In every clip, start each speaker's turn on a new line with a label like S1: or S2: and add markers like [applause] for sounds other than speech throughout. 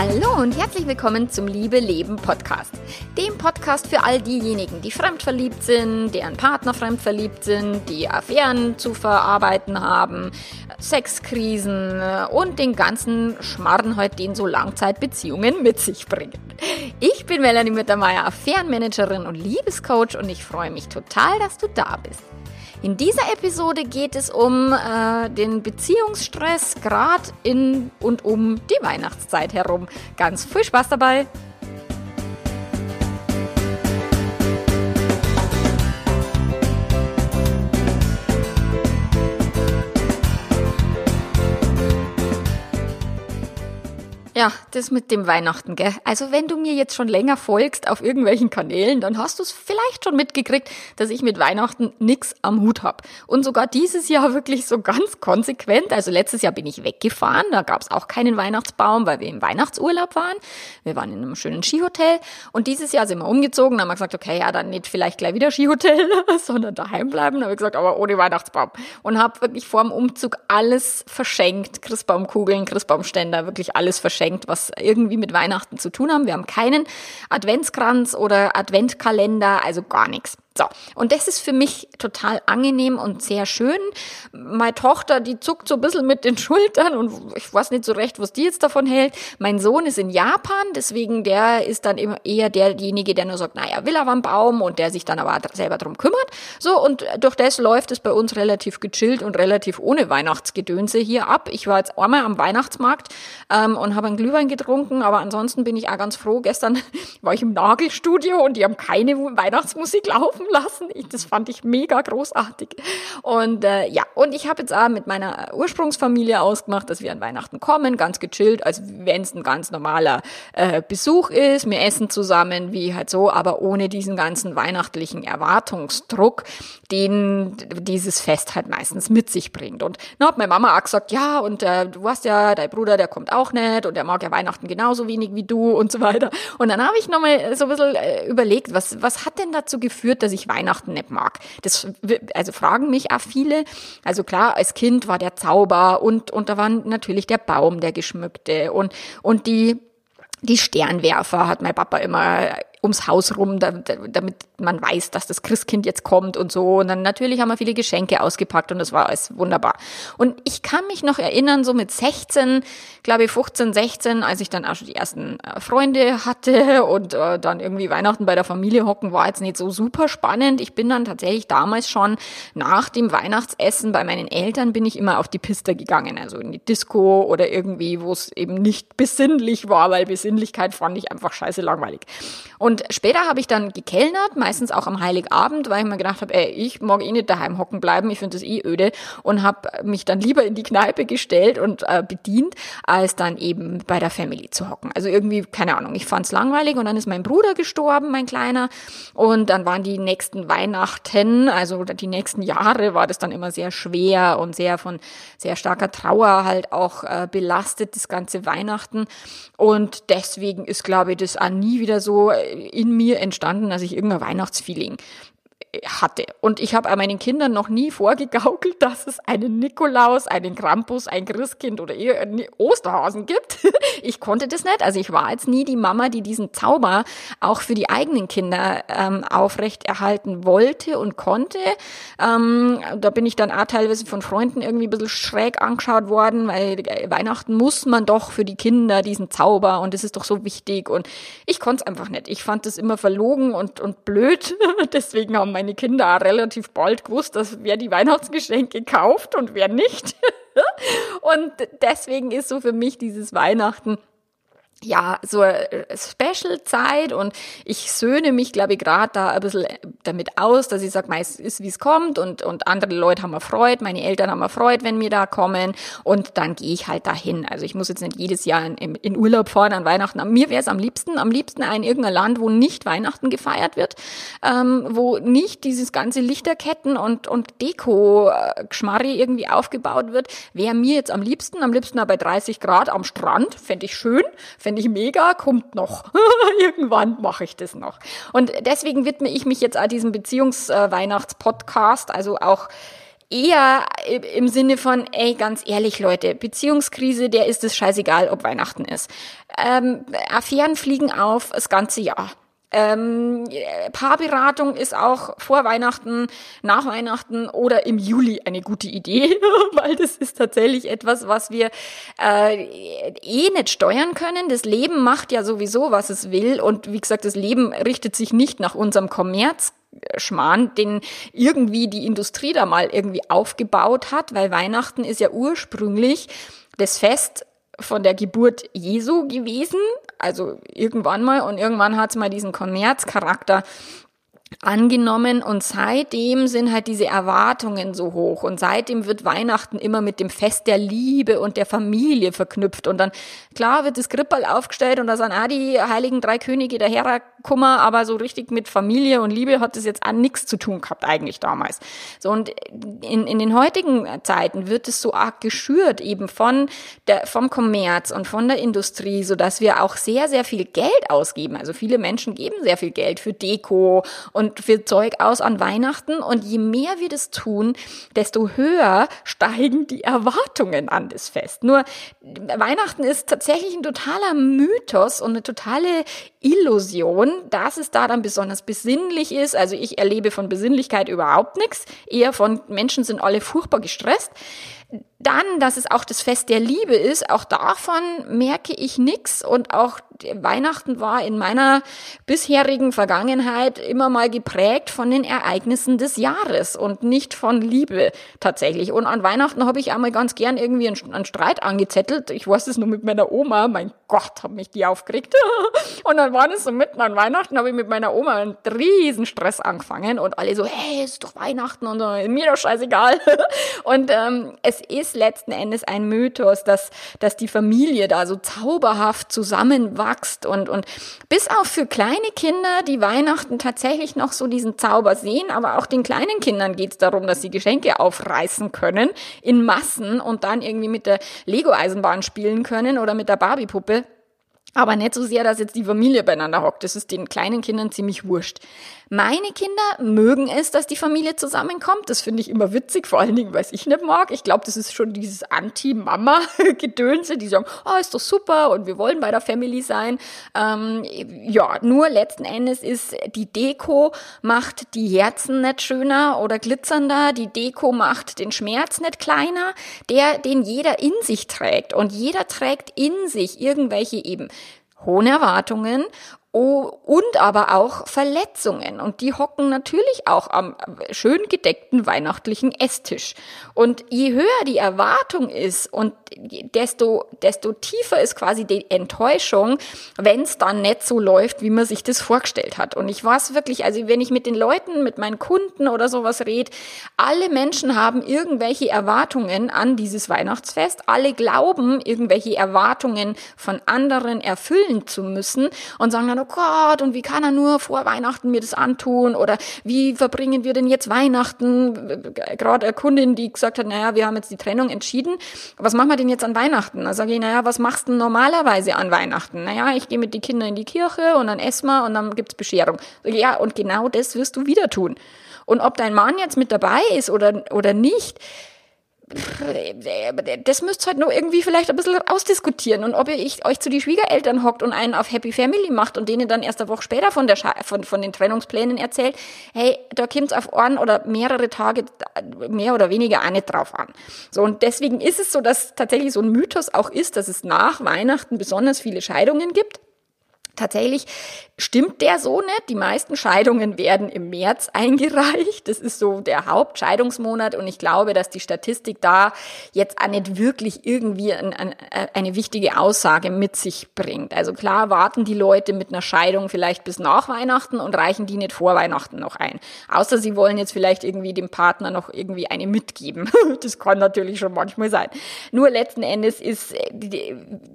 S1: Hallo und herzlich willkommen zum Liebe Leben Podcast. Dem Podcast für all diejenigen, die fremdverliebt sind, deren Partner fremdverliebt sind, die Affären zu verarbeiten haben, Sexkrisen und den ganzen Schmarren heute, den so Langzeitbeziehungen mit sich bringen. Ich bin Melanie Mittermeier, Affärenmanagerin und Liebescoach und ich freue mich total, dass du da bist. In dieser Episode geht es um äh, den Beziehungsstress gerade in und um die Weihnachtszeit herum. Ganz viel Spaß dabei! Ja, das mit dem Weihnachten, gell? Also wenn du mir jetzt schon länger folgst auf irgendwelchen Kanälen, dann hast du es vielleicht schon mitgekriegt, dass ich mit Weihnachten nix am Hut hab. Und sogar dieses Jahr [laughs] wirklich so ganz konsequent. Also letztes Jahr bin ich weggefahren, da gab's auch keinen Weihnachtsbaum, weil wir im Weihnachtsurlaub waren. Wir waren in einem schönen Skihotel. Und dieses Jahr sind wir umgezogen, da haben wir gesagt, okay, ja, dann nicht vielleicht gleich wieder Skihotel, [laughs] sondern daheim bleiben. Da habe ich gesagt, aber ohne Weihnachtsbaum. Und habe wirklich vor dem Umzug alles verschenkt. Christbaumkugeln, Christbaumständer, wirklich alles verschenkt verschenkt, was irgendwie mit Weihnachten zu tun haben. Wir haben keinen Adventskranz oder Adventkalender, also gar nichts. So, und das ist für mich total angenehm und sehr schön. Meine Tochter, die zuckt so ein bisschen mit den [laughs] Schultern und ich weiß nicht so recht, was die jetzt davon hält. Mein Sohn ist in Japan, deswegen der ist dann immer eher derjenige, der nur sagt, naja, will aber einen Baum und der sich dann aber selber drum kümmert. So, und durch das läuft es bei uns relativ gechillt und relativ ohne Weihnachtsgedönse hier ab. Ich war jetzt einmal am Weihnachtsmarkt ähm, und habe einen Glühwein getrunken, aber ansonsten bin ich auch ganz froh. Gestern [laughs] war ich im Nagelstudio und die haben keine Weihnachtsmusik laufen lassen. Ich, das fand ich mega großartig. Und äh, ja, und ich habe jetzt auch mit meiner Ursprungsfamilie ausgemacht, dass wir an Weihnachten kommen, ganz gechillt, als wenn es ein ganz normaler äh, Besuch ist. Wir essen zusammen, wie halt so, aber ohne diesen ganzen weihnachtlichen Erwartungsdruck, den dieses Fest halt meistens mit sich bringt. Und dann hat meine Mama auch gesagt, ja, und äh, du weißt ja, dein Bruder, der kommt auch nicht und der mag ja Weihnachten genauso wenig wie du und so weiter. Und dann habe ich nochmal so ein bisschen äh, überlegt, was, was hat denn dazu geführt, dass ich ich Weihnachten nicht mag. Das, also fragen mich auch viele. Also klar, als Kind war der Zauber und, und da war natürlich der Baum, der geschmückte und, und die, die Sternwerfer hat mein Papa immer ums Haus rum, damit man weiß, dass das Christkind jetzt kommt und so. Und dann natürlich haben wir viele Geschenke ausgepackt und das war alles wunderbar. Und ich kann mich noch erinnern, so mit 16, glaube ich 15, 16, als ich dann auch schon die ersten äh, Freunde hatte und äh, dann irgendwie Weihnachten bei der Familie hocken, war jetzt nicht so super spannend. Ich bin dann tatsächlich damals schon nach dem Weihnachtsessen bei meinen Eltern bin ich immer auf die Piste gegangen, also in die Disco oder irgendwie, wo es eben nicht besinnlich war, weil Besinnlichkeit fand ich einfach scheiße langweilig. Und später habe ich dann gekellnert, meistens auch am Heiligabend, weil ich mir gedacht habe, ey, ich mag eh nicht daheim hocken bleiben, ich finde das eh öde und habe mich dann lieber in die Kneipe gestellt und äh, bedient, als dann eben bei der Family zu hocken. Also irgendwie, keine Ahnung, ich fand es langweilig und dann ist mein Bruder gestorben, mein Kleiner, und dann waren die nächsten Weihnachten, also die nächsten Jahre war das dann immer sehr schwer und sehr von sehr starker Trauer halt auch äh, belastet, das ganze Weihnachten. Und deswegen ist, glaube ich, das auch nie wieder so äh, in mir entstanden, dass ich irgendein Weihnachtsfeeling hatte. Und ich habe meinen Kindern noch nie vorgegaukelt, [laughs] dass es einen Nikolaus, einen Krampus, ein Christkind oder Osterhasen gibt. [laughs] Ich konnte das nicht. Also ich war jetzt nie die Mama, die diesen Zauber auch für die eigenen Kinder ähm, aufrechterhalten wollte und konnte. Ähm, da bin ich dann auch teilweise von Freunden irgendwie ein bisschen schräg angeschaut worden, weil Weihnachten muss man doch für die Kinder diesen Zauber und das ist doch so wichtig. Und ich konnte es einfach nicht. Ich fand das immer verlogen und, und blöd. [laughs] Deswegen haben meine Kinder relativ bald gewusst, dass wer die Weihnachtsgeschenke kauft und wer nicht. [laughs] und deswegen ist so für mich dieses Weihnachten ja, so eine Special-Zeit und ich söhne mich, glaube ich, gerade da ein bisschen damit aus, dass ich sage, meist ist, wie es kommt und, und andere Leute haben erfreut, meine Eltern haben erfreut, wenn wir da kommen und dann gehe ich halt dahin. Also ich muss jetzt nicht jedes Jahr in, in Urlaub fahren an Weihnachten. Mir wäre es am liebsten, am liebsten in irgendein Land, wo nicht Weihnachten gefeiert wird, ähm, wo nicht dieses ganze Lichterketten und, und Deko-Geschmarri irgendwie aufgebaut wird, wäre mir jetzt am liebsten, am liebsten bei 30 Grad am Strand, fände ich schön, Fände ich mega, kommt noch. [laughs] Irgendwann mache ich das noch. Und deswegen widme ich mich jetzt auch diesem Beziehungsweihnachtspodcast, also auch eher im Sinne von, ey, ganz ehrlich, Leute, Beziehungskrise, der ist es scheißegal, ob Weihnachten ist. Ähm, Affären fliegen auf das ganze Jahr. Ähm, Paarberatung ist auch vor Weihnachten, nach Weihnachten oder im Juli eine gute Idee, [laughs] weil das ist tatsächlich etwas, was wir äh, eh nicht steuern können. Das Leben macht ja sowieso, was es will. Und wie gesagt, das Leben richtet sich nicht nach unserem Kommerzschmarrn, den irgendwie die Industrie da mal irgendwie aufgebaut hat, weil Weihnachten ist ja ursprünglich das Fest von der Geburt Jesu gewesen, also irgendwann mal. Und irgendwann hat es mal diesen Kommerzcharakter angenommen und seitdem sind halt diese Erwartungen so hoch und seitdem wird Weihnachten immer mit dem Fest der Liebe und der Familie verknüpft und dann klar wird das Krippal aufgestellt und da sind auch die heiligen drei Könige der Herakummer, aber so richtig mit Familie und Liebe hat das jetzt auch nichts zu tun gehabt eigentlich damals. So und in, in den heutigen Zeiten wird es so arg geschürt eben von der vom Kommerz und von der Industrie, so dass wir auch sehr sehr viel Geld ausgeben. Also viele Menschen geben sehr viel Geld für Deko und für Zeug aus an Weihnachten. Und je mehr wir das tun, desto höher steigen die Erwartungen an das Fest. Nur Weihnachten ist tatsächlich ein totaler Mythos und eine totale Illusion, dass es da dann besonders besinnlich ist. Also ich erlebe von Besinnlichkeit überhaupt nichts. Eher von Menschen sind alle furchtbar gestresst. Dann, dass es auch das Fest der Liebe ist, auch davon merke ich nichts und auch Weihnachten war in meiner bisherigen Vergangenheit immer mal geprägt von den Ereignissen des Jahres und nicht von Liebe tatsächlich. Und an Weihnachten habe ich einmal ganz gern irgendwie einen, einen Streit angezettelt. Ich weiß es nur mit meiner Oma. Mein Gott, hat mich die aufgeregt. [laughs] und dann war es so mitten an Weihnachten, habe ich mit meiner Oma einen riesen Stress angefangen und alle so, hey, ist doch Weihnachten und so, mir doch scheißegal. [laughs] und ähm, es ist ist letzten Endes ein Mythos, dass, dass die Familie da so zauberhaft zusammenwächst und, und bis auch für kleine Kinder, die Weihnachten tatsächlich noch so diesen Zauber sehen, aber auch den kleinen Kindern geht es darum, dass sie Geschenke aufreißen können in Massen und dann irgendwie mit der Lego-Eisenbahn spielen können oder mit der Barbie-Puppe. Aber nicht so sehr, dass jetzt die Familie beieinander hockt. Das ist den kleinen Kindern ziemlich wurscht. Meine Kinder mögen es, dass die Familie zusammenkommt. Das finde ich immer witzig, vor allen Dingen, weil ich nicht mag. Ich glaube, das ist schon dieses Anti-Mama-Gedönse, die sagen, oh, ist doch super und wir wollen bei der Family sein. Ähm, ja, nur letzten Endes ist die Deko macht die Herzen nicht schöner oder glitzernder. Die Deko macht den Schmerz nicht kleiner, der, den jeder in sich trägt. Und jeder trägt in sich irgendwelche eben hohen Erwartungen und aber auch Verletzungen. Und die hocken natürlich auch am schön gedeckten weihnachtlichen Esstisch. Und je höher die Erwartung ist und desto, desto tiefer ist quasi die Enttäuschung, wenn es dann nicht so läuft, wie man sich das vorgestellt hat. Und ich weiß wirklich, also wenn ich mit den Leuten, mit meinen Kunden oder sowas rede, alle Menschen haben irgendwelche Erwartungen an dieses Weihnachtsfest. Alle glauben, irgendwelche Erwartungen von anderen erfüllen zu müssen und sagen dann, oh Gott, und wie kann er nur vor Weihnachten mir das antun? Oder wie verbringen wir denn jetzt Weihnachten? Gerade eine Kundin, die gesagt hat, naja, wir haben jetzt die Trennung entschieden. Was machen wir denn jetzt an Weihnachten? Da sage ich, naja, was machst du normalerweise an Weihnachten? Naja, ich gehe mit den Kindern in die Kirche und dann essen wir und dann gibt's Bescherung. Ja, und genau das wirst du wieder tun. Und ob dein Mann jetzt mit dabei ist oder, oder nicht, das müsst ihr halt nur irgendwie vielleicht ein bisschen ausdiskutieren. Und ob ihr ich, euch zu die Schwiegereltern hockt und einen auf Happy Family macht und denen dann erst eine Woche später von, der von, von den Trennungsplänen erzählt, hey, da kommt's auf Ohren oder mehrere Tage mehr oder weniger auch nicht drauf an. So, und deswegen ist es so, dass tatsächlich so ein Mythos auch ist, dass es nach Weihnachten besonders viele Scheidungen gibt. Tatsächlich stimmt der so nicht. Die meisten Scheidungen werden im März [laughs] eingereicht. Das ist so der Hauptscheidungsmonat und ich glaube, dass die Statistik da jetzt auch nicht wirklich irgendwie ein, ein, eine wichtige Aussage mit sich bringt. Also klar warten die Leute mit einer Scheidung vielleicht bis nach Weihnachten und reichen die nicht vor Weihnachten noch ein. Außer sie wollen jetzt vielleicht irgendwie dem Partner noch irgendwie eine mitgeben. [laughs] Das kann natürlich schon manchmal sein. Nur letzten Endes ist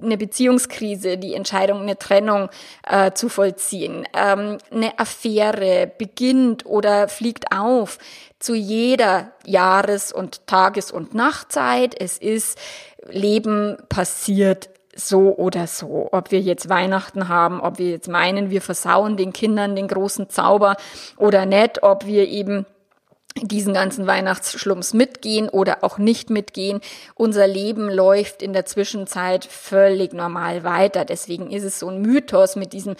S1: eine Beziehungskrise, die Entscheidung, eine Trennung, äh, zu vollziehen. Ähm, eine Affäre beginnt oder fliegt auf zu jeder Jahres- und Tages- und Nachtzeit. Es ist Leben passiert so oder so. Ob wir jetzt Weihnachten haben, ob wir jetzt meinen, wir versauen den Kindern den großen Zauber oder nicht, ob wir eben diesen ganzen Weihnachtsschlumms mitgehen oder auch nicht mitgehen. Unser Leben läuft in der Zwischenzeit völlig normal weiter. Deswegen ist es so ein Mythos mit diesem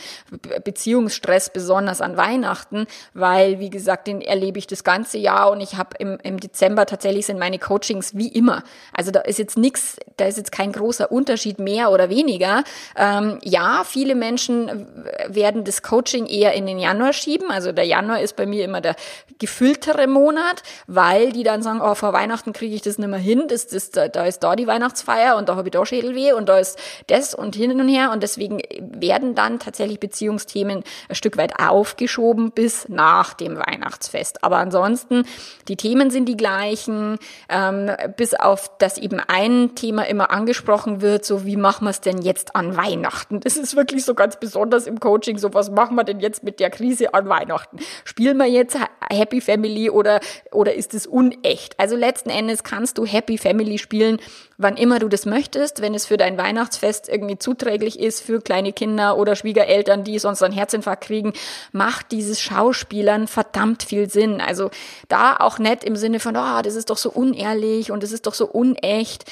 S1: Beziehungsstress, besonders an Weihnachten, weil, wie gesagt, den erlebe ich das ganze Jahr und ich habe im, im Dezember tatsächlich sind meine Coachings wie immer. Also da ist jetzt nichts, da ist jetzt kein großer Unterschied mehr oder weniger. Ähm, ja, viele Menschen werden das Coaching eher in den Januar schieben. Also der Januar ist bei mir immer der gefülltere Monat Monat, weil die dann sagen, oh, vor Weihnachten kriege ich das nicht mehr hin, das, das, da, da ist da die Weihnachtsfeier und da habe ich da Schädelweh und da ist das und hin und her und deswegen werden dann tatsächlich Beziehungsthemen ein Stück weit aufgeschoben bis nach dem Weihnachtsfest. Aber ansonsten, die Themen sind die gleichen, ähm, bis auf, dass eben ein Thema immer angesprochen wird, so wie machen wir es denn jetzt an Weihnachten? Das ist wirklich so ganz besonders im Coaching, so was machen wir denn jetzt mit der Krise an Weihnachten? Spielen wir jetzt Happy Family oder oder, oder ist es unecht? Also letzten Endes kannst du Happy Family spielen, wann immer du das möchtest, wenn es für dein Weihnachtsfest irgendwie zuträglich ist für kleine Kinder oder Schwiegereltern, die sonst einen Herzinfarkt kriegen, macht dieses Schauspielern verdammt viel Sinn. Also da auch nicht im Sinne von, oh, das ist doch so unehrlich und das ist doch so unecht.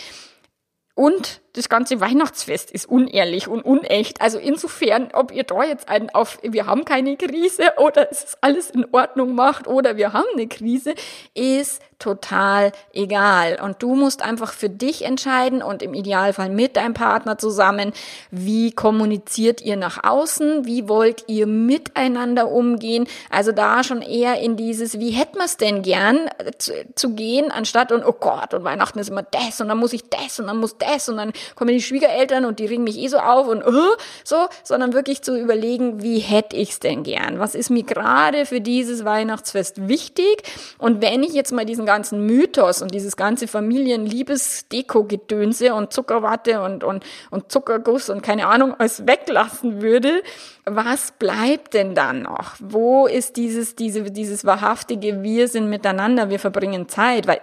S1: Und das ganze Weihnachtsfest ist unehrlich und unecht. Also insofern, ob ihr da jetzt einen auf, wir haben keine Krise oder es ist alles in Ordnung macht oder wir haben eine Krise, ist total egal. Und du musst einfach für dich entscheiden und im Idealfall mit deinem Partner zusammen, wie kommuniziert ihr nach außen, wie wollt ihr miteinander umgehen. Also da schon eher in dieses, wie hätten wir es denn gern zu, zu gehen, anstatt und oh Gott, und Weihnachten ist immer das und dann muss ich das und dann muss das und dann kommen die Schwiegereltern und die ringen mich eh so auf und uh, so, sondern wirklich zu überlegen, wie hätte ich es denn gern? Was ist mir gerade für dieses Weihnachtsfest wichtig? Und wenn ich jetzt mal diesen ganzen Mythos und dieses ganze Familienliebes-Deko-Gedönse und Zuckerwatte und, und, und Zuckerguss und keine Ahnung alles weglassen würde, was bleibt denn dann noch? Wo ist dieses, diese, dieses wahrhaftige Wir sind miteinander, wir verbringen Zeit? Weil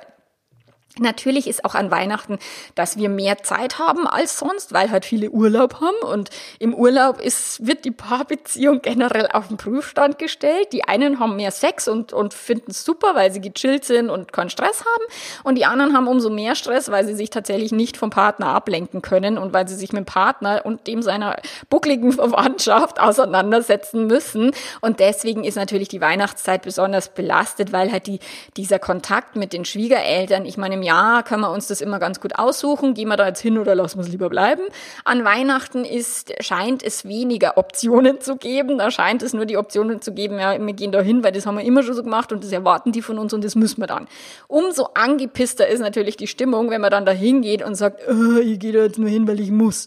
S1: Natürlich ist auch an Weihnachten, dass wir mehr Zeit haben als sonst, weil halt viele Urlaub haben. Und im Urlaub ist, wird die Paarbeziehung [laughs] generell auf den Prüfstand gestellt. Die einen haben mehr Sex und, und finden es super, weil sie gechillt sind und keinen Stress haben. Und die anderen haben umso mehr Stress, weil sie sich tatsächlich nicht vom Partner ablenken können und weil sie sich mit dem Partner und dem seiner buckligen [laughs] Verwandtschaft auseinandersetzen müssen. Und deswegen ist natürlich die Weihnachtszeit besonders belastet, weil halt die, dieser Kontakt mit den Schwiegereltern, ich meine, im Jahr können wir uns das immer ganz gut aussuchen. Gehen wir da jetzt hin oder lassen wir es lieber bleiben? An Weihnachten ist, scheint es weniger Optionen zu geben. Da scheint es nur die Optionen zu geben, ja, wir gehen da hin, weil das haben wir immer schon so gemacht und das erwarten die von uns und das müssen wir dann. Umso angepisster ist natürlich die Stimmung, wenn man dann da hingeht und sagt, oh, ich gehe da jetzt nur hin, weil ich muss.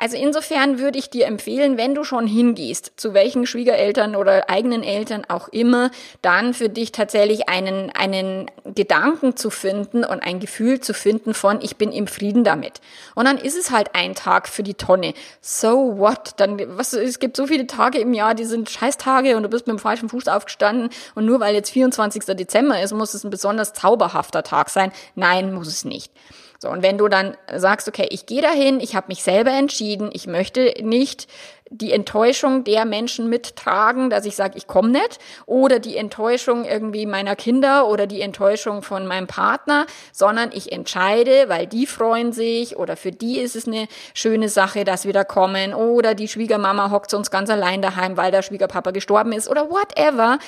S1: Also insofern würde ich dir empfehlen, wenn du schon hingehst, zu welchen Schwiegereltern oder eigenen Eltern auch immer, dann für dich tatsächlich einen, einen Gedanken zu finden und ein Gefühl zu finden von, ich bin im Frieden damit. Und dann ist es halt ein Tag für die Tonne. So what? Dann, was, es gibt so viele Tage im Jahr, die sind Scheißtage und du bist mit dem falschen Fuß aufgestanden und nur weil jetzt 24. Dezember ist, muss es ein besonders zauberhafter Tag sein. Nein, muss es nicht. So, und wenn du dann sagst, okay, ich gehe dahin, ich habe mich selber entschieden, ich möchte nicht die Enttäuschung der Menschen mittragen, dass ich sage, ich komme nicht, oder die Enttäuschung irgendwie meiner Kinder oder die Enttäuschung von meinem Partner, sondern ich entscheide, weil die freuen sich oder für die ist es eine schöne Sache, dass wir da kommen, oder die Schwiegermama hockt uns ganz allein daheim, weil der Schwiegerpapa gestorben ist oder whatever,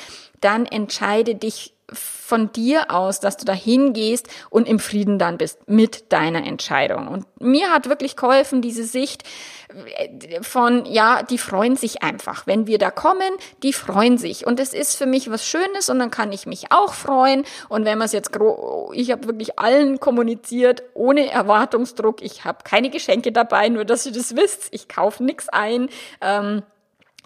S1: dann entscheide dich von dir aus, dass du da hingehst und im Frieden dann bist mit deiner Entscheidung. Und mir hat wirklich geholfen, diese Sicht äh, von, ja, die freuen sich einfach. Wenn wir da kommen, die freuen sich. Und es ist für mich was Schönes und dann kann ich mich auch freuen. Und wenn man es jetzt, ich habe wirklich allen kommuniziert, ohne Erwartungsdruck. Ich habe keine Geschenke dabei, nur dass ihr das wisst. Ich kaufe nichts ein. Ähm,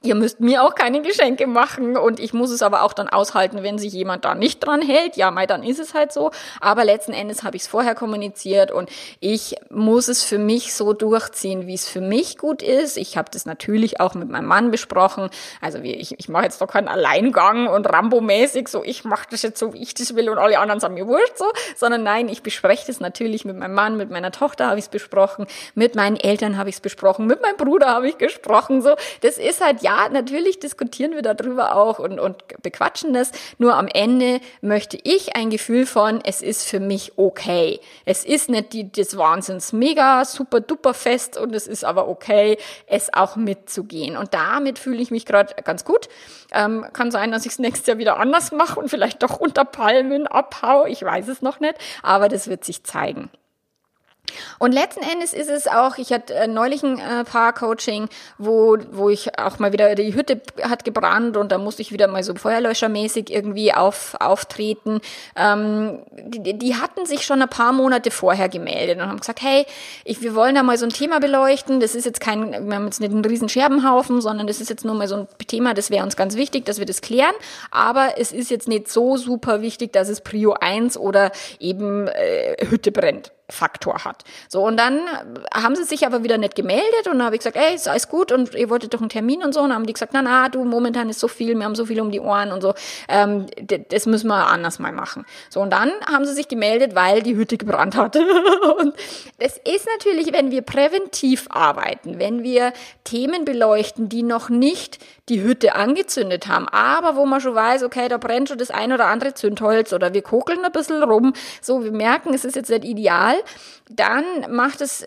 S1: Ihr müsst mir auch keine Geschenke machen und ich muss es aber auch dann aushalten, wenn sich jemand da nicht dran hält. Ja, mal dann ist es halt so. Aber letzten Endes habe ich es vorher kommuniziert und ich muss es für mich so durchziehen, wie es für mich gut ist. Ich habe das natürlich auch mit meinem Mann besprochen. Also ich, ich mache jetzt doch keinen Alleingang und Rambo-mäßig, so ich mache das jetzt so, wie ich das will und alle anderen sagen mir wurscht so, sondern nein, ich bespreche das natürlich mit meinem Mann, mit meiner Tochter habe ich es besprochen, mit meinen Eltern habe ich es besprochen, mit meinem Bruder habe ich gesprochen. So, das ist halt ja natürlich diskutieren wir darüber auch und, und bequatschen das. Nur am Ende möchte ich ein Gefühl von, es ist für mich okay. Es ist nicht die, das Wahnsinns mega, super duper fest und es ist aber okay, es auch mitzugehen. Und damit fühle ich mich gerade ganz gut. Ähm, kann sein, dass ich es nächstes Jahr wieder anders mache und vielleicht doch unter Palmen abhau. Ich weiß es noch nicht, aber das wird sich zeigen. Und letzten Endes ist es auch, ich hatte äh, neulich ein äh, Paar-Coaching, wo, wo ich auch mal wieder, die Hütte hat gebrannt und da musste ich wieder mal so feuerlöschermäßig irgendwie auf, auftreten. Ähm, die, die hatten sich schon ein paar Monate vorher gemeldet und haben gesagt, hey, ich, wir wollen da mal so ein Thema beleuchten. Das ist jetzt kein, wir haben jetzt nicht einen riesen Scherbenhaufen, sondern das ist jetzt nur mal so ein Thema, das wäre uns ganz wichtig, dass wir das klären. Aber es ist jetzt nicht so super wichtig, dass es Prio 1 oder eben äh, Hütte brennt. Faktor hat. So, und dann haben sie sich aber wieder nicht gemeldet und dann habe ich gesagt, ey, ist alles gut und ihr wolltet doch einen Termin und so. Und dann haben die gesagt, na, na, du, momentan ist so viel, wir haben so viel um die Ohren und so, ähm, das müssen wir anders mal machen. So, und dann haben sie sich gemeldet, weil die Hütte gebrannt hat. [laughs] und das ist natürlich, wenn wir präventiv arbeiten, wenn wir Themen beleuchten, die noch nicht die Hütte angezündet haben, aber wo man schon weiß, okay, da brennt schon das ein oder andere Zündholz oder wir kokeln ein bisschen rum, so, wir merken, es ist jetzt nicht ideal, dann macht es,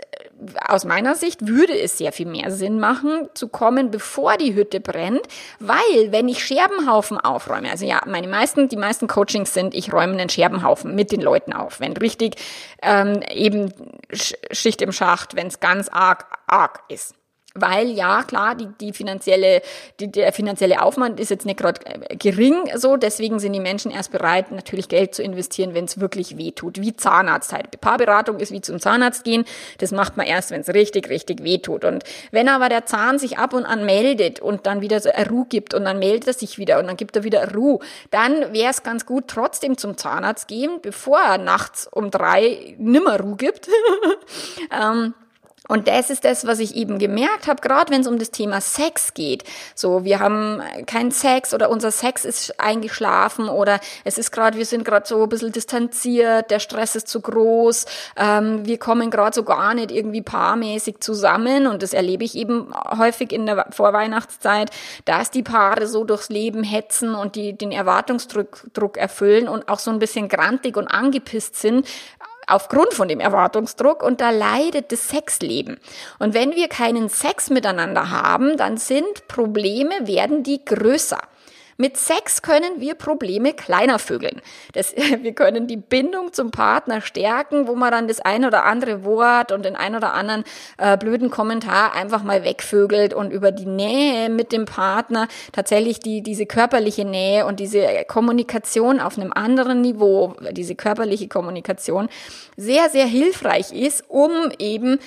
S1: aus meiner Sicht, würde es sehr viel mehr Sinn machen, zu kommen, bevor die Hütte brennt, weil, wenn ich Scherbenhaufen aufräume, also ja, meine meisten, die meisten Coachings sind, ich räume einen Scherbenhaufen mit den Leuten auf, wenn richtig ähm, eben Schicht im Schacht, wenn es ganz arg, arg ist weil ja klar die die finanzielle die, der finanzielle Aufwand ist jetzt nicht gerade äh, gering so. Deswegen sind die Menschen erst bereit natürlich Geld zu investieren wenn es wirklich weh tut wie Zahnarzt halt. Paarberatung ist wie zum Zahnarzt gehen. Das macht man erst wenn es richtig richtig weh tut und wenn aber der Zahn sich ab und an meldet und dann wieder so Ruhe gibt und dann meldet er sich wieder und dann gibt er wieder Ruhe dann wäre es ganz gut trotzdem zum Zahnarzt gehen bevor er nachts um drei nimmer Ruhe gibt. [laughs] Ähm, und das ist das, was ich eben gemerkt habe, gerade wenn es um das Thema Sex geht. So, wir haben keinen Sex oder unser Sex ist eingeschlafen oder es ist gerade, wir sind gerade so ein bisschen distanziert, der Stress ist zu groß, ähm, wir kommen gerade so gar nicht irgendwie paarmäßig zusammen und das erlebe ich eben häufig in der Vorweihnachtszeit, dass die Paare so durchs Leben hetzen und die den Erwartungsdruck Druck erfüllen und auch so ein bisschen grantig und angepisst sind, aufgrund von dem Erwartungsdruck und da leidet das Sexleben. Und wenn wir keinen Sex miteinander haben, dann sind Probleme, werden die größer. Mit Sex können wir Probleme kleiner vögeln. Das, [laughs] wir können die Bindung zum Partner stärken, wo man dann das ein oder andere Wort und den ein oder anderen äh, blöden Kommentar einfach mal wegvögelt und über die Nähe mit dem Partner tatsächlich die, diese körperliche Nähe und diese Kommunikation auf einem anderen Niveau, diese körperliche Kommunikation sehr, sehr hilfreich ist, um eben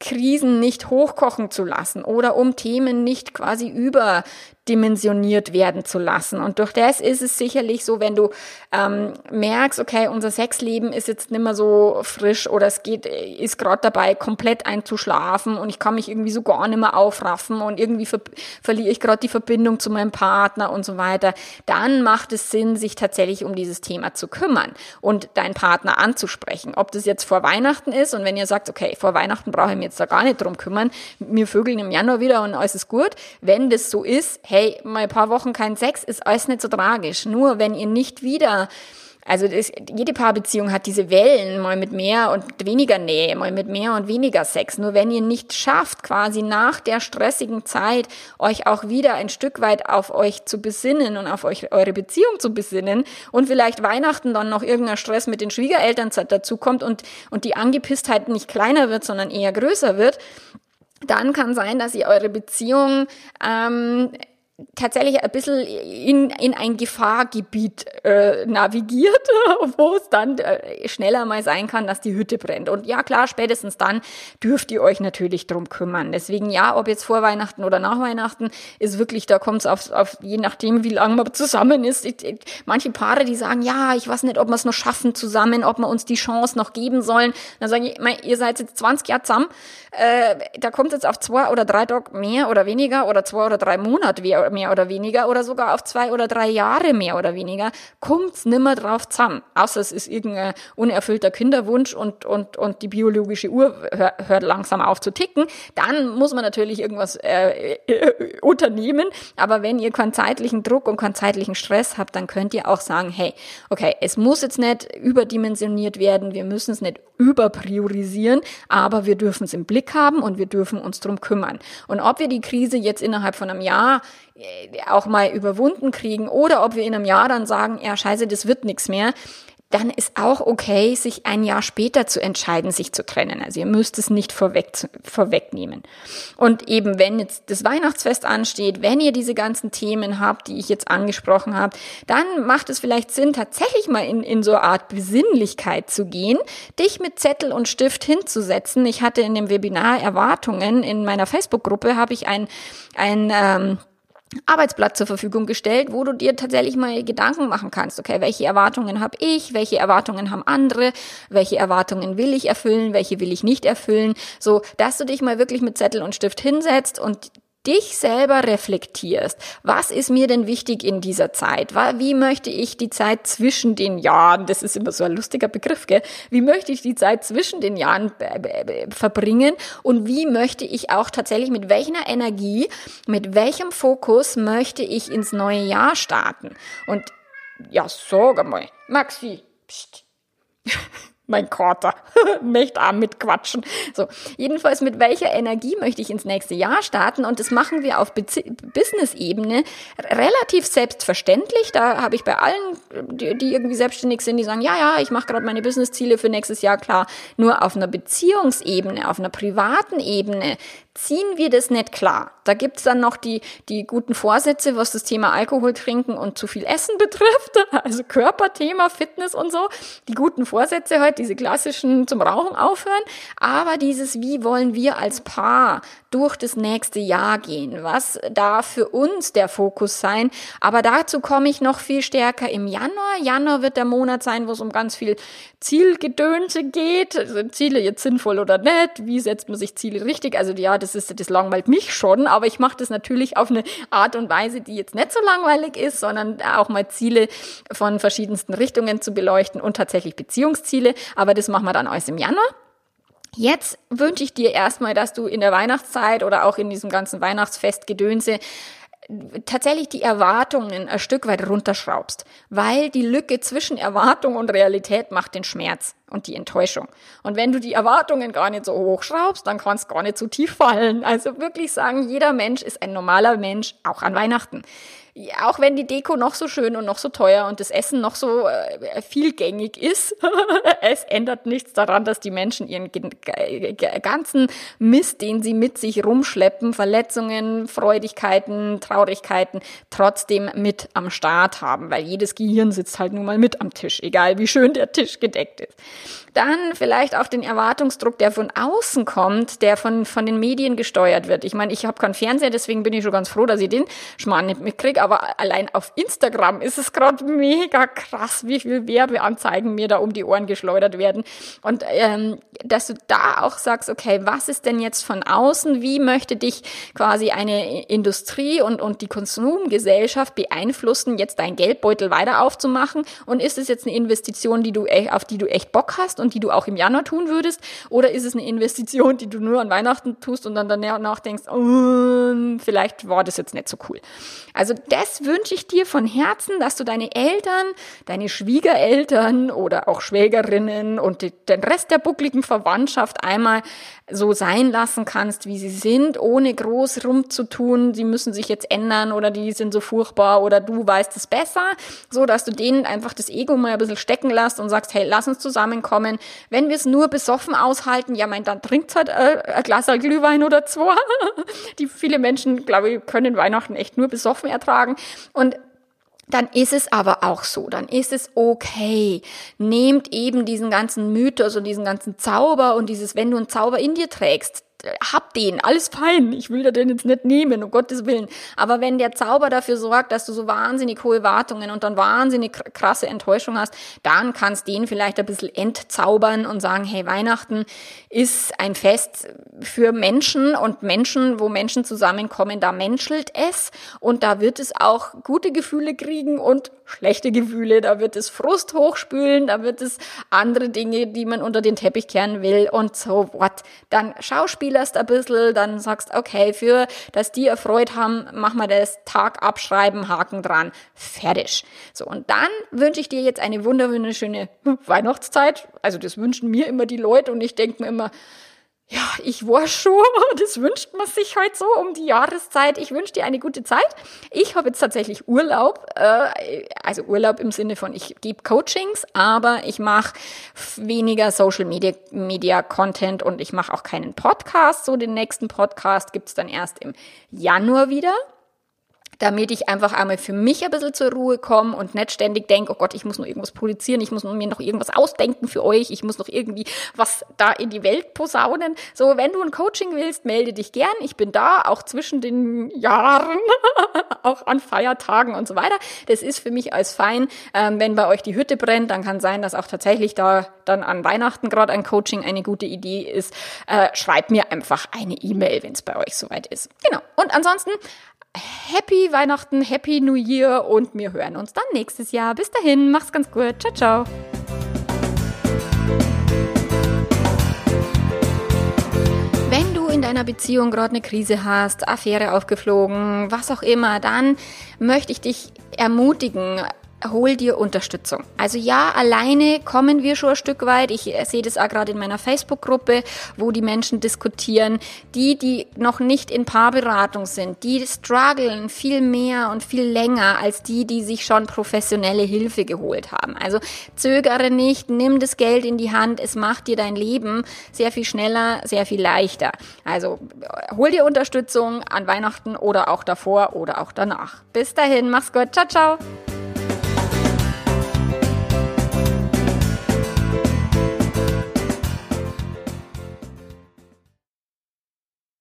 S1: Krisen nicht hochkochen zu lassen oder um Themen nicht quasi über dimensioniert werden zu lassen. Und durch das ist es sicherlich so, wenn du ähm, merkst, okay, unser Sexleben ist jetzt nicht mehr so frisch oder es geht, ist gerade dabei, komplett einzuschlafen und ich kann mich irgendwie so gar nicht mehr aufraffen und irgendwie ver verliere ich gerade die Verbindung zu meinem Partner und so weiter, dann macht es Sinn, sich tatsächlich um dieses Thema zu kümmern und deinen Partner anzusprechen. Ob das jetzt vor Weihnachten ist und wenn ihr sagt, okay, vor Weihnachten brauche ich mich jetzt da gar nicht drum kümmern, mir vögeln im Januar wieder und alles ist gut. Wenn das so ist, hey, hey, mal ein paar Wochen kein Sex ist alles nicht so tragisch. Nur wenn ihr nicht wieder also das, jede Paarbeziehung hat diese Wellen, mal mit mehr und weniger Nähe, mal mit mehr und weniger Sex. Nur wenn ihr nicht schafft, quasi nach der stressigen Zeit euch auch wieder ein Stück weit auf euch zu besinnen und auf euch eure Beziehung zu besinnen und vielleicht Weihnachten dann noch irgendein Stress mit den Schwiegereltern dazu kommt und, und die Angepisstheit nicht kleiner wird, sondern eher größer wird, dann kann sein, dass ihr eure Beziehung ähm, tatsächlich ein bisschen in, in ein Gefahrgebiet äh, navigiert, [laughs] wo es dann äh, schneller mal sein kann, dass die Hütte brennt. Und ja, klar, spätestens dann dürft ihr euch natürlich drum kümmern. Deswegen ja, ob jetzt vor Weihnachten oder nach Weihnachten, ist wirklich, da kommt es auf, auf, je nachdem, wie lange man zusammen ist. Ich, ich, manche Paare, die sagen, ja, ich weiß nicht, ob wir es noch schaffen zusammen, ob wir uns die Chance noch geben sollen. Dann sage ich, mein, ihr seid jetzt 20 Jahre zusammen, äh, da kommt jetzt auf zwei oder drei Tage mehr oder weniger oder zwei oder drei Monate, wie mehr oder weniger oder sogar auf zwei oder drei Jahre mehr oder weniger, kommt's nimmer drauf zusammen. Außer es ist irgendein unerfüllter Kinderwunsch und, und, und die biologische Uhr hör, hört langsam auf zu ticken. Dann muss man natürlich irgendwas äh, äh, unternehmen. Aber wenn ihr keinen zeitlichen Druck und keinen zeitlichen Stress habt, dann könnt ihr auch sagen, hey, okay, es muss jetzt nicht überdimensioniert werden, wir müssen es nicht überpriorisieren, aber wir dürfen es im Blick haben und wir dürfen uns drum kümmern. Und ob wir die Krise jetzt innerhalb von einem Jahr äh, auch mal überwunden kriegen oder ob wir in einem Jahr dann sagen, ja, scheiße, das wird nichts mehr, dann ist auch okay, sich ein Jahr später zu entscheiden, sich zu trennen. Also ihr müsst es nicht vorweg, vorwegnehmen. Und eben, wenn jetzt das Weihnachtsfest ansteht, wenn ihr diese ganzen Themen habt, die ich jetzt angesprochen habe, dann macht es vielleicht Sinn, tatsächlich mal in, in so eine Art Besinnlichkeit zu gehen, dich mit Zettel und Stift hinzusetzen. Ich hatte in dem Webinar Erwartungen in meiner Facebook-Gruppe, habe ich ein, ein ähm, Arbeitsblatt zur Verfügung gestellt, wo du dir tatsächlich mal Gedanken machen kannst. Okay, welche Erwartungen habe ich? Welche Erwartungen haben andere? Welche Erwartungen will ich erfüllen? Welche will ich nicht erfüllen? So, dass du dich mal wirklich mit Zettel und Stift hinsetzt und dich selber reflektierst, was ist mir denn wichtig in dieser Zeit? Wie möchte ich die Zeit zwischen den Jahren, das ist immer so ein lustiger Begriff, gell? Wie möchte ich die Zeit zwischen den Jahren verbringen? Und wie möchte ich auch tatsächlich mit welcher Energie, mit welchem Fokus möchte ich ins neue Jahr starten? Und ja, sag mal, Maxi, pst. [laughs] mein Kater [laughs] möchte auch mitquatschen. So, jedenfalls mit welcher Energie möchte ich ins nächste Jahr starten und das machen wir auf Business-Ebene relativ selbstverständlich. Da habe ich bei allen, die, die, irgendwie selbstständig sind, die sagen, ja, ja, ich mache gerade meine Business-Ziele für nächstes Jahr klar. Nur auf einer Beziehungsebene, auf einer privaten Ebene ziehen wir das nicht klar. Da gibt's dann noch die, die guten Vorsätze, was das Thema Alkohol trinken und zu viel Essen [laughs] betrifft, also Körperthema, Fitness und so. Die guten Vorsätze halt, diese klassischen zum Rauchen aufhören. Aber dieses, wie wollen wir als Paar durch das nächste Jahr gehen? Was darf für uns der Fokus sein? Aber dazu komme ich noch viel stärker im Januar. Januar wird der Monat sein, wo es um ganz viel Zielgedönse geht. Also Ziele jetzt sinnvoll oder nicht? Wie setzt man sich Ziele richtig? Also ja, das ist, das langweilt mich schon, aber ich mache das natürlich auf eine Art und Weise, die jetzt nicht so langweilig ist, sondern auch mal Ziele von verschiedensten Richtungen zu beleuchten und tatsächlich Beziehungsziele. Aber das machen wir dann alles im Januar. Jetzt wünsche ich dir erstmal, dass du in der Weihnachtszeit oder auch in diesem ganzen Weihnachtsfestgedönse tatsächlich die Erwartungen ein Stück weit runterschraubst, weil die Lücke zwischen Erwartung und Realität macht den Schmerz und die Enttäuschung. Und wenn du die Erwartungen gar nicht so hoch schraubst, dann kann es gar nicht so tief fallen. Also wirklich sagen, jeder Mensch ist ein normaler Mensch, auch an Weihnachten auch wenn die Deko noch so schön und noch so teuer und das Essen noch so äh, vielgängig ist, [laughs] es ändert nichts daran, dass die Menschen ihren ganzen Mist, den sie mit sich rumschleppen, Verletzungen, Freudigkeiten, Traurigkeiten, trotzdem mit am Start haben, weil jedes Gehirn sitzt halt nun mal mit am Tisch, egal wie schön der Tisch gedeckt ist. Dann vielleicht auch den Erwartungsdruck, der von außen kommt, der von, von den Medien gesteuert wird. Ich meine, ich habe keinen Fernseher, deswegen bin ich schon ganz froh, dass ich den Schmarrn nicht mitkriege, aber allein auf Instagram ist es gerade mega krass, wie viel Werbeanzeigen mir da um die Ohren geschleudert werden. Und ähm, dass du da auch sagst, okay, was ist denn jetzt von außen? Wie möchte dich quasi eine Industrie und, und die Konsumgesellschaft beeinflussen, jetzt deinen Geldbeutel weiter aufzumachen? Und ist es jetzt eine Investition, die du, auf die du echt Bock hast und die du auch im Januar tun würdest? Oder ist es eine Investition, die du nur an Weihnachten tust und dann danach denkst, oh, vielleicht war das jetzt nicht so cool? Also das wünsche ich dir von Herzen, dass du deine Eltern, deine Schwiegereltern oder auch Schwägerinnen und den Rest der buckligen Verwandtschaft einmal so sein lassen kannst, wie sie sind, ohne groß rumzutun, sie müssen sich jetzt ändern oder die sind so furchtbar oder du weißt es besser, so dass du denen einfach das Ego mal ein bisschen stecken lässt und sagst, hey, lass uns zusammenkommen. Wenn wir es nur besoffen aushalten, ja, mein, dann trinkt halt äh, ein Glas Glühwein oder zwei. [laughs] die viele Menschen, glaube ich, können Weihnachten echt nur besoffen ertragen und dann ist es aber auch so, dann ist es okay. Nehmt eben diesen ganzen Mythos und diesen ganzen Zauber und dieses, wenn du einen Zauber in dir trägst, hab den, alles fein. Ich will dir den jetzt nicht nehmen, um Gottes Willen. Aber wenn der Zauber dafür sorgt, dass du so wahnsinnig hohe Wartungen und dann wahnsinnig krasse Enttäuschung hast, dann kannst den vielleicht ein bisschen entzaubern und sagen, hey, Weihnachten ist ein Fest für Menschen und Menschen, wo Menschen zusammenkommen, da menschelt es und da wird es auch gute Gefühle kriegen und schlechte Gefühle, da wird es Frust hochspülen, da wird es andere Dinge, die man unter den Teppich kehren will und so what. Dann schauspielerst ein bisschen, dann sagst, okay, für, dass die erfreut haben, mach mal das Tag abschreiben, Haken dran, fertig. So, und dann wünsche ich dir jetzt eine wunderschöne Weihnachtszeit. Also das wünschen mir immer die Leute und ich denke mir immer, ja, ich war schon, [laughs] das wünscht man sich heute so um die Jahreszeit. Ich wünsche dir eine gute Zeit. Ich habe jetzt tatsächlich Urlaub, äh, also Urlaub im Sinne von, ich gebe Coachings, aber ich mache weniger Social Media, Media Content und ich mache auch keinen Podcast. So den nächsten Podcast gibt's dann erst im Januar wieder damit ich einfach einmal für mich ein bisschen zur Ruhe komme und nicht ständig denke, oh Gott, ich muss noch irgendwas produzieren, ich muss mir noch irgendwas ausdenken für euch, ich muss noch irgendwie was da in die Welt posaunen. So, wenn du ein Coaching willst, melde dich gern. Ich bin da, auch zwischen den Jahren, [laughs] auch an Feiertagen und so weiter. Das ist für mich als fein. Ähm, wenn bei euch die Hütte brennt, dann kann sein, dass auch tatsächlich da dann an Weihnachten gerade ein Coaching eine gute Idee ist. Äh, schreibt mir einfach eine E-Mail, wenn es bei euch soweit ist. Genau. Und ansonsten Happy Weihnachten, Happy New Year und wir hören uns dann nächstes Jahr. Bis dahin, mach's ganz gut. Ciao, ciao. Wenn du in deiner Beziehung gerade eine Krise hast, Affäre aufgeflogen, was auch immer, dann möchte ich dich ermutigen, hol dir Unterstützung. Also ja, alleine kommen wir schon ein Stück weit. Ich sehe das auch gerade in meiner Facebook-Gruppe, wo die Menschen diskutieren. Die, die noch nicht in Paarberatung sind, die strugglen viel mehr und viel länger als die, die sich schon professionelle Hilfe geholt haben. Also zögere nicht, nimm das Geld in die Hand. Es macht dir dein Leben sehr viel schneller, sehr viel leichter. Also hol dir Unterstützung an Weihnachten oder auch davor oder auch danach. Bis dahin, mach's gut. Ciao, ciao.